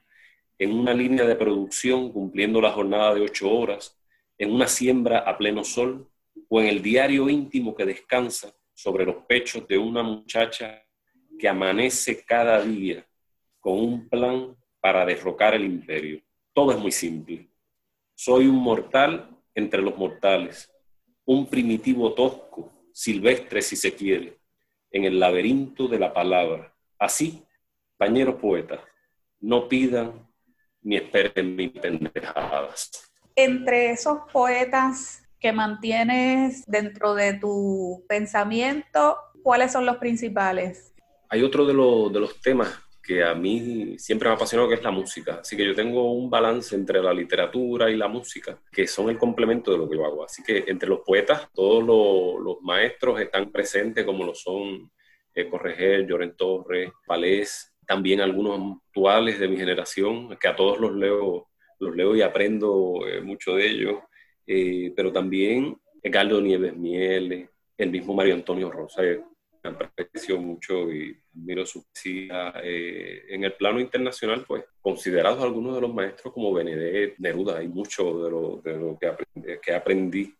en una línea de producción cumpliendo la jornada de ocho horas, en una siembra a pleno sol o en el diario íntimo que descansa sobre los pechos de una muchacha que amanece cada día con un plan para derrocar el imperio. Todo es muy simple. Soy un mortal entre los mortales, un primitivo tosco, silvestre si se quiere, en el laberinto de la palabra. Así, compañeros poetas, no pidan ni esperen mis pendejadas. Entre esos poetas que mantienes dentro de tu pensamiento, ¿cuáles son los principales? Hay otro de, de los temas que a mí siempre me ha apasionado, que es la música. Así que yo tengo un balance entre la literatura y la música, que son el complemento de lo que yo hago. Así que entre los poetas, todos los, maestros están presentes, como lo son eh, Correger, Lloren Torres, Palés, también algunos actuales de mi generación, que a todos los leo, los leo y aprendo eh, mucho de ellos, eh, pero también Galdo Nieves Miele, el mismo Mario Antonio Rosa, aprecio mucho y admiro su poesía. Eh, en el plano internacional, pues, considerados algunos de los maestros como Benedetto, Neruda, hay mucho de lo, de lo que, aprendí, que aprendí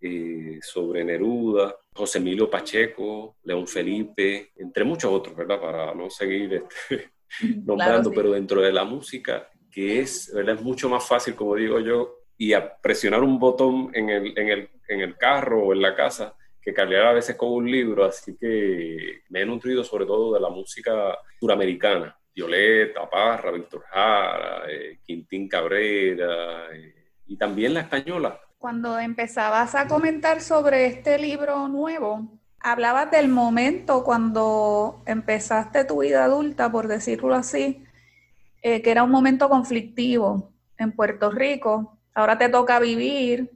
eh, sobre Neruda, José Emilio Pacheco, León Felipe, entre muchos otros, ¿verdad? Para no seguir este, nombrando, pero dentro de la música, que es, ¿verdad? Es mucho más fácil, como digo yo, y a presionar un botón en el, en el, en el carro o en la casa, que cargar a veces con un libro, así que me he nutrido sobre todo de la música suramericana, Violeta, Parra, Víctor Jara, eh, Quintín Cabrera eh, y también la española. Cuando empezabas a comentar sobre este libro nuevo, hablabas del momento cuando empezaste tu vida adulta, por decirlo así, eh, que era un momento conflictivo en Puerto Rico. Ahora te toca vivir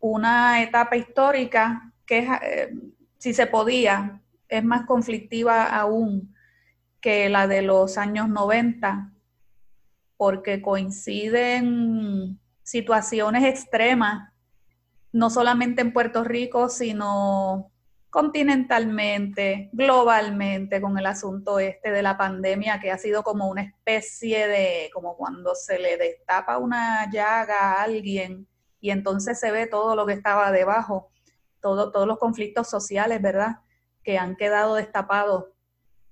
una etapa histórica que eh, si se podía, es más conflictiva aún que la de los años 90, porque coinciden situaciones extremas, no solamente en Puerto Rico, sino continentalmente, globalmente, con el asunto este de la pandemia, que ha sido como una especie de, como cuando se le destapa una llaga a alguien y entonces se ve todo lo que estaba debajo todos los conflictos sociales, ¿verdad? Que han quedado destapados,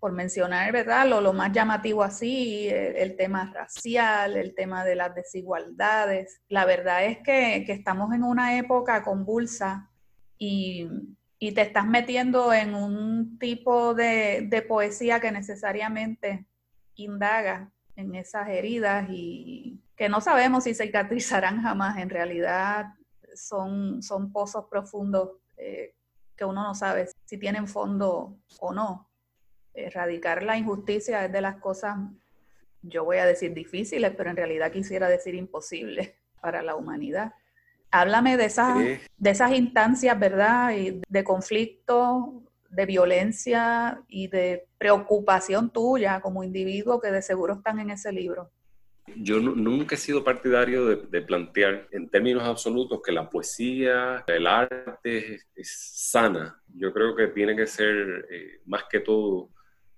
por mencionar, ¿verdad? Lo, lo más llamativo así, el, tema racial, el tema de las desigualdades. La verdad es que, estamos en una época convulsa y, y, te estás metiendo en un tipo de, de poesía que necesariamente indaga en esas heridas y que no sabemos si cicatrizarán jamás. En realidad son, son pozos profundos eh, que uno no sabe si tienen fondo o no. Erradicar la injusticia es de las cosas, yo voy a decir difíciles, pero en realidad quisiera decir imposibles para la humanidad. Háblame de esas, de esas instancias, ¿verdad? Y de conflicto, de violencia y de preocupación tuya como individuo que de seguro están en ese libro. Yo nunca he sido partidario de, plantear en términos absolutos que la poesía, el arte es, sana. Yo creo que tiene que ser eh, más que todo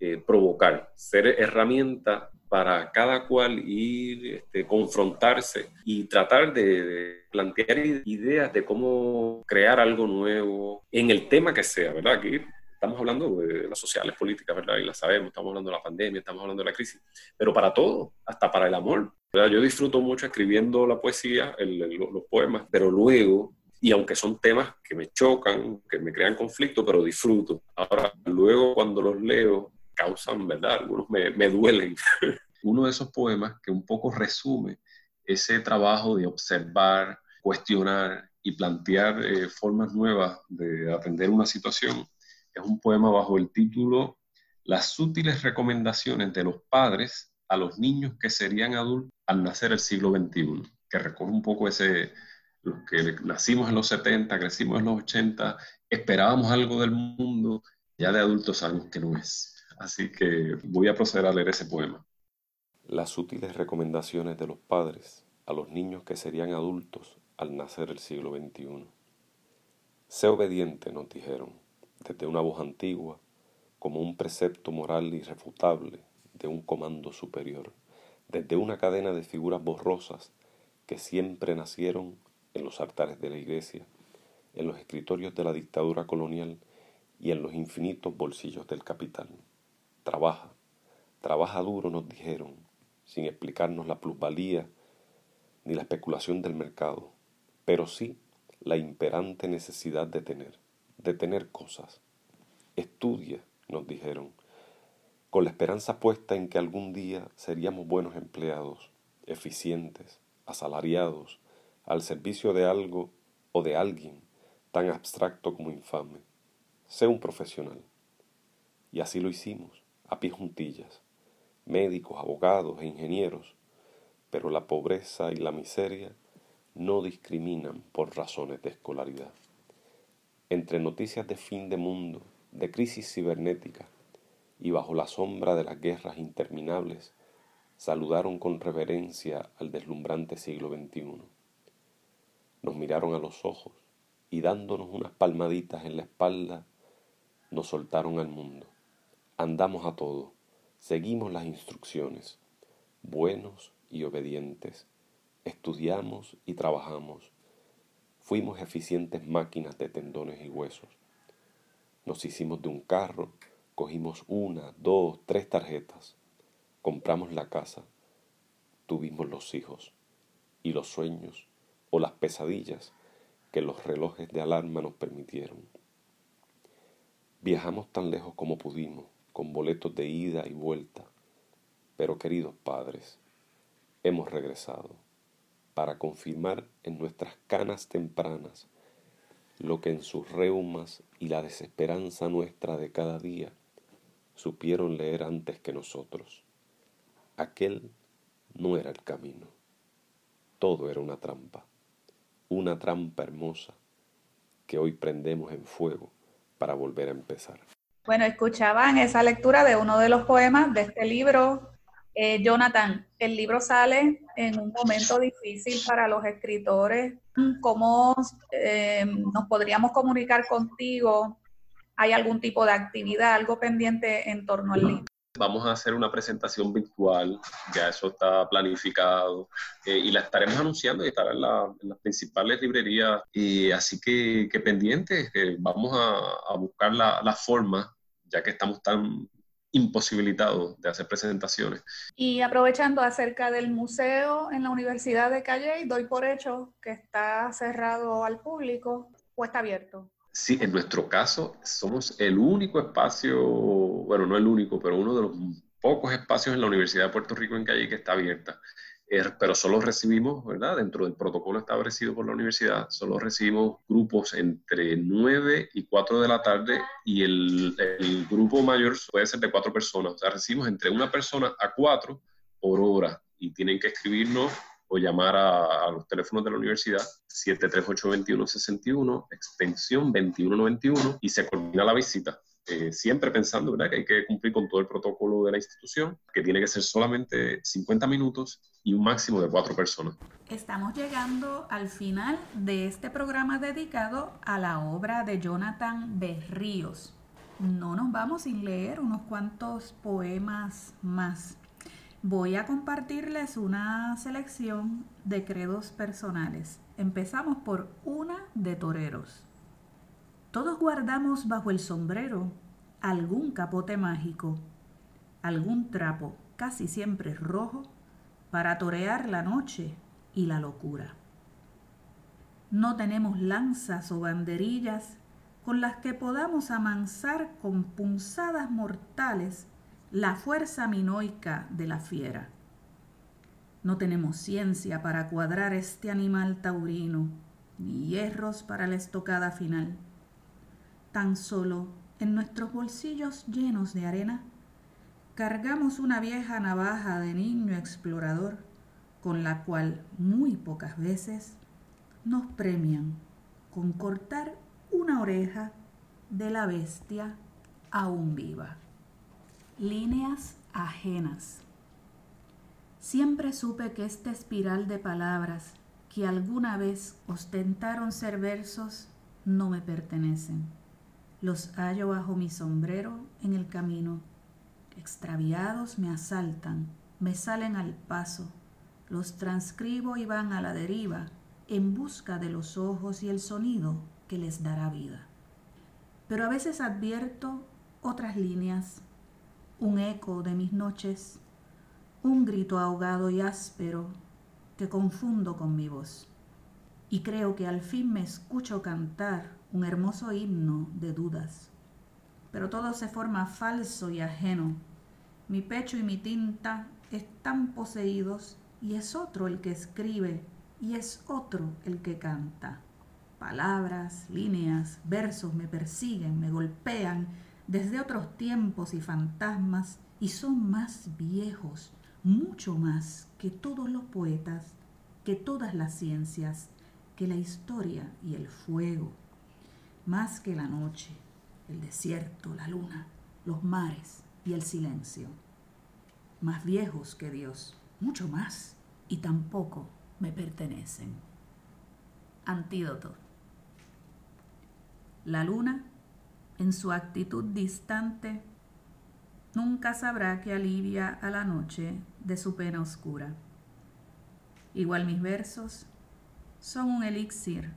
eh, provocar, ser herramienta para cada cual ir, este, confrontarse y tratar de, de, plantear ideas de cómo crear algo nuevo en el tema que sea, ¿verdad? Aquí estamos hablando de las sociales, políticas, ¿verdad? Y las sabemos, estamos hablando de la pandemia, estamos hablando de la crisis, pero para todo, hasta para el amor. ¿verdad? Yo disfruto mucho escribiendo la poesía, los poemas, pero luego, y aunque son temas que me chocan, que me crean conflicto, pero disfruto. Ahora, luego cuando los leo, causan, ¿verdad? Algunos me, me duelen. Uno de esos poemas que un poco resume ese trabajo de observar, cuestionar y plantear eh, formas nuevas de atender una situación es un poema bajo el título Las sutiles recomendaciones de los padres a los niños que serían adultos al nacer el siglo XXI, que recoge un poco ese, los que nacimos en los 70, crecimos en los 80, esperábamos algo del mundo, ya de adultos sabemos que no es. Así que voy a proceder a leer ese poema. Las sutiles recomendaciones de los padres a los niños que serían adultos al nacer el siglo XXI. Sé obediente, nos dijeron desde una voz antigua, como un precepto moral irrefutable de un comando superior, desde una cadena de figuras borrosas que siempre nacieron en los altares de la iglesia, en los escritorios de la dictadura colonial y en los infinitos bolsillos del capital. Trabaja, trabaja duro, nos dijeron, sin explicarnos la plusvalía ni la especulación del mercado, pero sí la imperante necesidad de tener de tener cosas. Estudia, nos dijeron, con la esperanza puesta en que algún día seríamos buenos empleados, eficientes, asalariados, al servicio de algo o de alguien tan abstracto como infame. Sé un profesional. Y así lo hicimos, a pie juntillas, médicos, abogados e ingenieros, pero la pobreza y la miseria no discriminan por razones de escolaridad entre noticias de fin de mundo, de crisis cibernética y bajo la sombra de las guerras interminables, saludaron con reverencia al deslumbrante siglo XXI. Nos miraron a los ojos y dándonos unas palmaditas en la espalda, Nos soltaron al mundo. Andamos a todo. Seguimos las instrucciones. Buenos y obedientes. Estudiamos y trabajamos. Fuimos eficientes máquinas de tendones y huesos. Nos hicimos de un carro, cogimos una, dos, tres tarjetas, compramos la casa, tuvimos los hijos y los sueños o las pesadillas que los relojes de alarma nos permitieron. Viajamos tan lejos como pudimos, con boletos de ida y vuelta, pero queridos padres, hemos regresado para confirmar en nuestras canas tempranas lo que en sus reumas y la desesperanza nuestra de cada día supieron leer antes que nosotros. Aquel no era el camino. Todo era una trampa, una trampa hermosa que hoy prendemos en fuego para volver a empezar. Bueno, escuchaban esa lectura de uno de los poemas de este libro, eh, Jonathan. El libro sale en un momento difícil para los escritores. ¿Cómo eh, nos podríamos comunicar contigo? ¿Hay algún tipo de actividad, algo pendiente en torno al libro? Vamos a hacer una presentación virtual, ya eso está planificado eh, y la estaremos anunciando y estará en, las principales librerías. Y así que, que pendientes, vamos a, buscar la, la, forma, ya que estamos tan imposibilitados de hacer presentaciones. Y aprovechando acerca del museo en la Universidad de Calle, doy por hecho que está cerrado al público o está abierto. Sí, en nuestro caso somos el único espacio, bueno, no el único, pero uno de los pocos espacios en la Universidad de Puerto Rico en Calle que está abierta. Er, pero solo recibimos, ¿verdad? Dentro del protocolo establecido por la universidad, solo recibimos grupos entre 9 y 4 de la tarde y el, el grupo mayor puede ser de 4 personas. O sea, recibimos entre una persona a 4 por hora y tienen que escribirnos o llamar a, los teléfonos de la universidad 738-2161, extensión 2191 y se coordina la visita. Eh, siempre pensando ¿verdad? que hay que cumplir con todo el protocolo de la institución, que tiene que ser solamente 50 minutos y un máximo de cuatro personas. Estamos llegando al final de este programa dedicado a la obra de Jonathan Berríos. No nos vamos sin leer unos cuantos poemas más. Voy a compartirles una selección de credos personales. Empezamos por una de toreros. Todos guardamos bajo el sombrero algún capote mágico, algún trapo, casi siempre rojo, para torear la noche y la locura. No tenemos lanzas o banderillas con las que podamos amansar con punzadas mortales la fuerza minoica de la fiera. No tenemos ciencia para cuadrar este animal taurino, ni hierros para la estocada final. Tan solo en nuestros bolsillos llenos de arena cargamos una vieja navaja de niño explorador con la cual muy pocas veces nos premian con cortar una oreja de la bestia aún viva líneas ajenas. Siempre supe que esta espiral de palabras que alguna vez ostentaron ser versos no me pertenecen. Los hallo bajo mi sombrero en el camino. Extraviados me asaltan, me salen al paso, los transcribo y van a la deriva en busca de los ojos y el sonido que les dará vida. Pero a veces advierto otras líneas un eco de mis noches, un grito ahogado y áspero que confundo con mi voz. Y creo que al fin me escucho cantar un hermoso himno de dudas. Pero todo se forma falso y ajeno. Mi pecho y mi tinta están poseídos y es otro el que escribe y es otro el que canta. Palabras, líneas, versos me persiguen, me golpean desde otros tiempos y fantasmas y son más viejos, mucho más que todos los poetas, que todas las ciencias, que la historia y el fuego, más que la noche, el desierto, la luna, los mares y el silencio. Más viejos que Dios, mucho más, y tampoco me pertenecen. Antídoto. La luna en su actitud distante, nunca sabrá que alivia a la noche de su pena oscura. Igual mis versos son un elixir,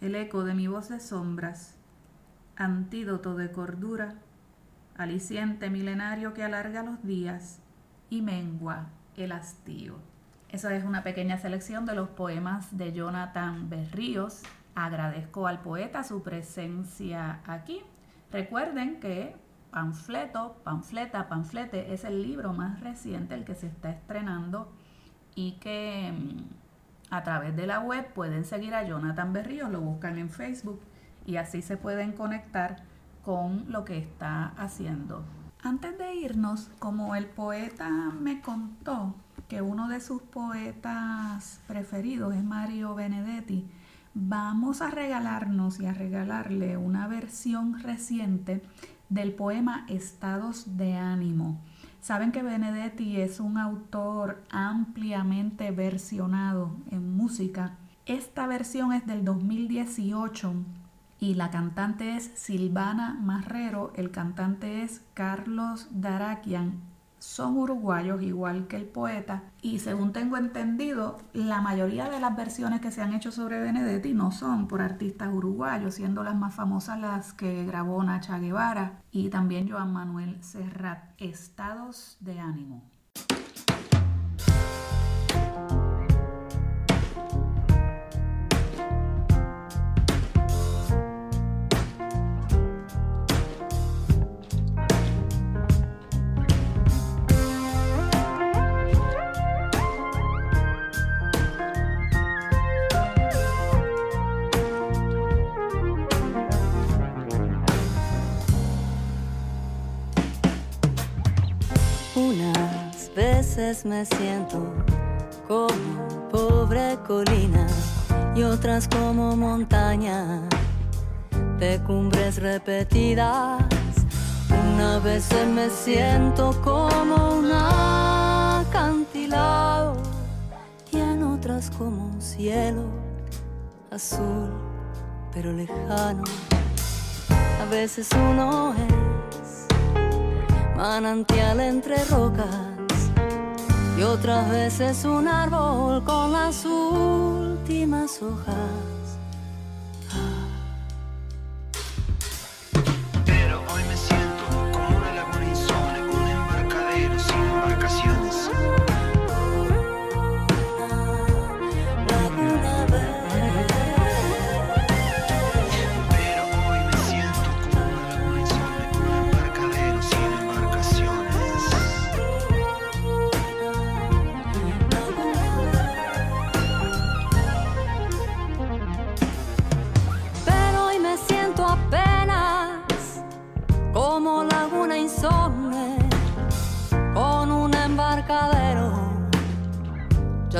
el eco de mi voz de sombras, antídoto de cordura, aliciente milenario que alarga los días y mengua el hastío. Esa es una pequeña selección de los poemas de Jonathan Berríos. Agradezco al poeta su presencia aquí. Recuerden que Panfleto, Panfleta, Panflete es el libro más reciente, el que se está estrenando y que mm, a través de la web pueden seguir a Jonathan Berríos, lo buscan en Facebook y así se pueden conectar con lo que está haciendo. Antes de irnos, como el poeta me contó que uno de sus poetas preferidos es Mario Benedetti, vamos a regalarnos y a regalarle una versión reciente del poema Estados de ánimo. Saben que Benedetti es un autor ampliamente versionado en música. Esta versión es del 2018 y la cantante es Silvana Marrero, el cantante es Carlos Darakian. Son uruguayos igual que el poeta y según tengo entendido, la mayoría de las versiones que se han hecho sobre Benedetti no son por artistas uruguayos, siendo las más famosas las que grabó Nacha Guevara y también Joan Manuel Serrat. Estados de ánimo. Me siento como pobre colina y otras como montaña de cumbres repetidas. Una vez me siento como un acantilado y en otras como un cielo azul pero lejano. A veces uno es manantial entre rocas y otras veces un árbol con las últimas hojas.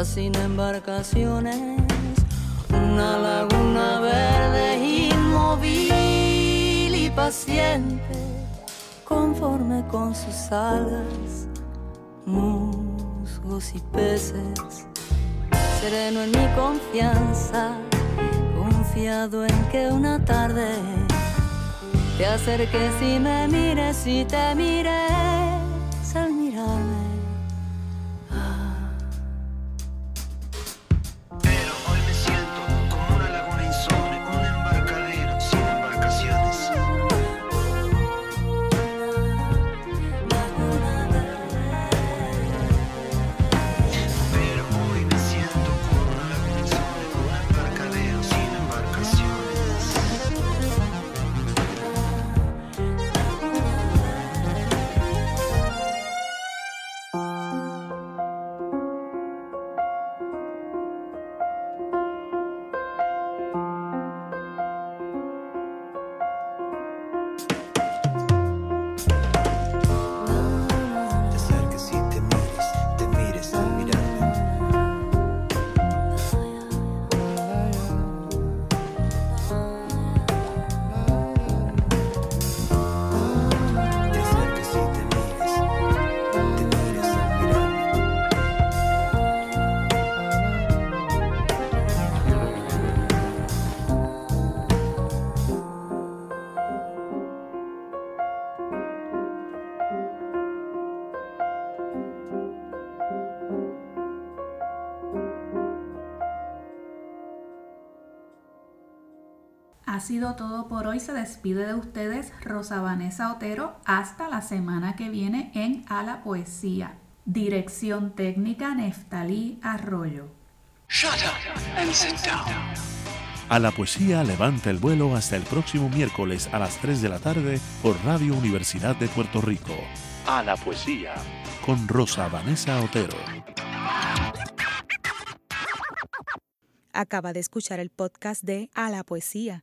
Sin embarcaciones, una laguna verde inmóvil y paciente, conforme con sus algas, musgos y peces, sereno en mi confianza, confiado en que una tarde te acerques y me mires y te mires Ha sido todo por hoy. Se despide de ustedes Rosa Vanessa Otero. Hasta la semana que viene en A la Poesía. Dirección técnica Neftalí Arroyo. A la poesía levanta el vuelo hasta el próximo miércoles a las 3 de la tarde por Radio Universidad de Puerto Rico. A la poesía con Rosa Vanessa Otero. Acaba de escuchar el podcast de A la poesía.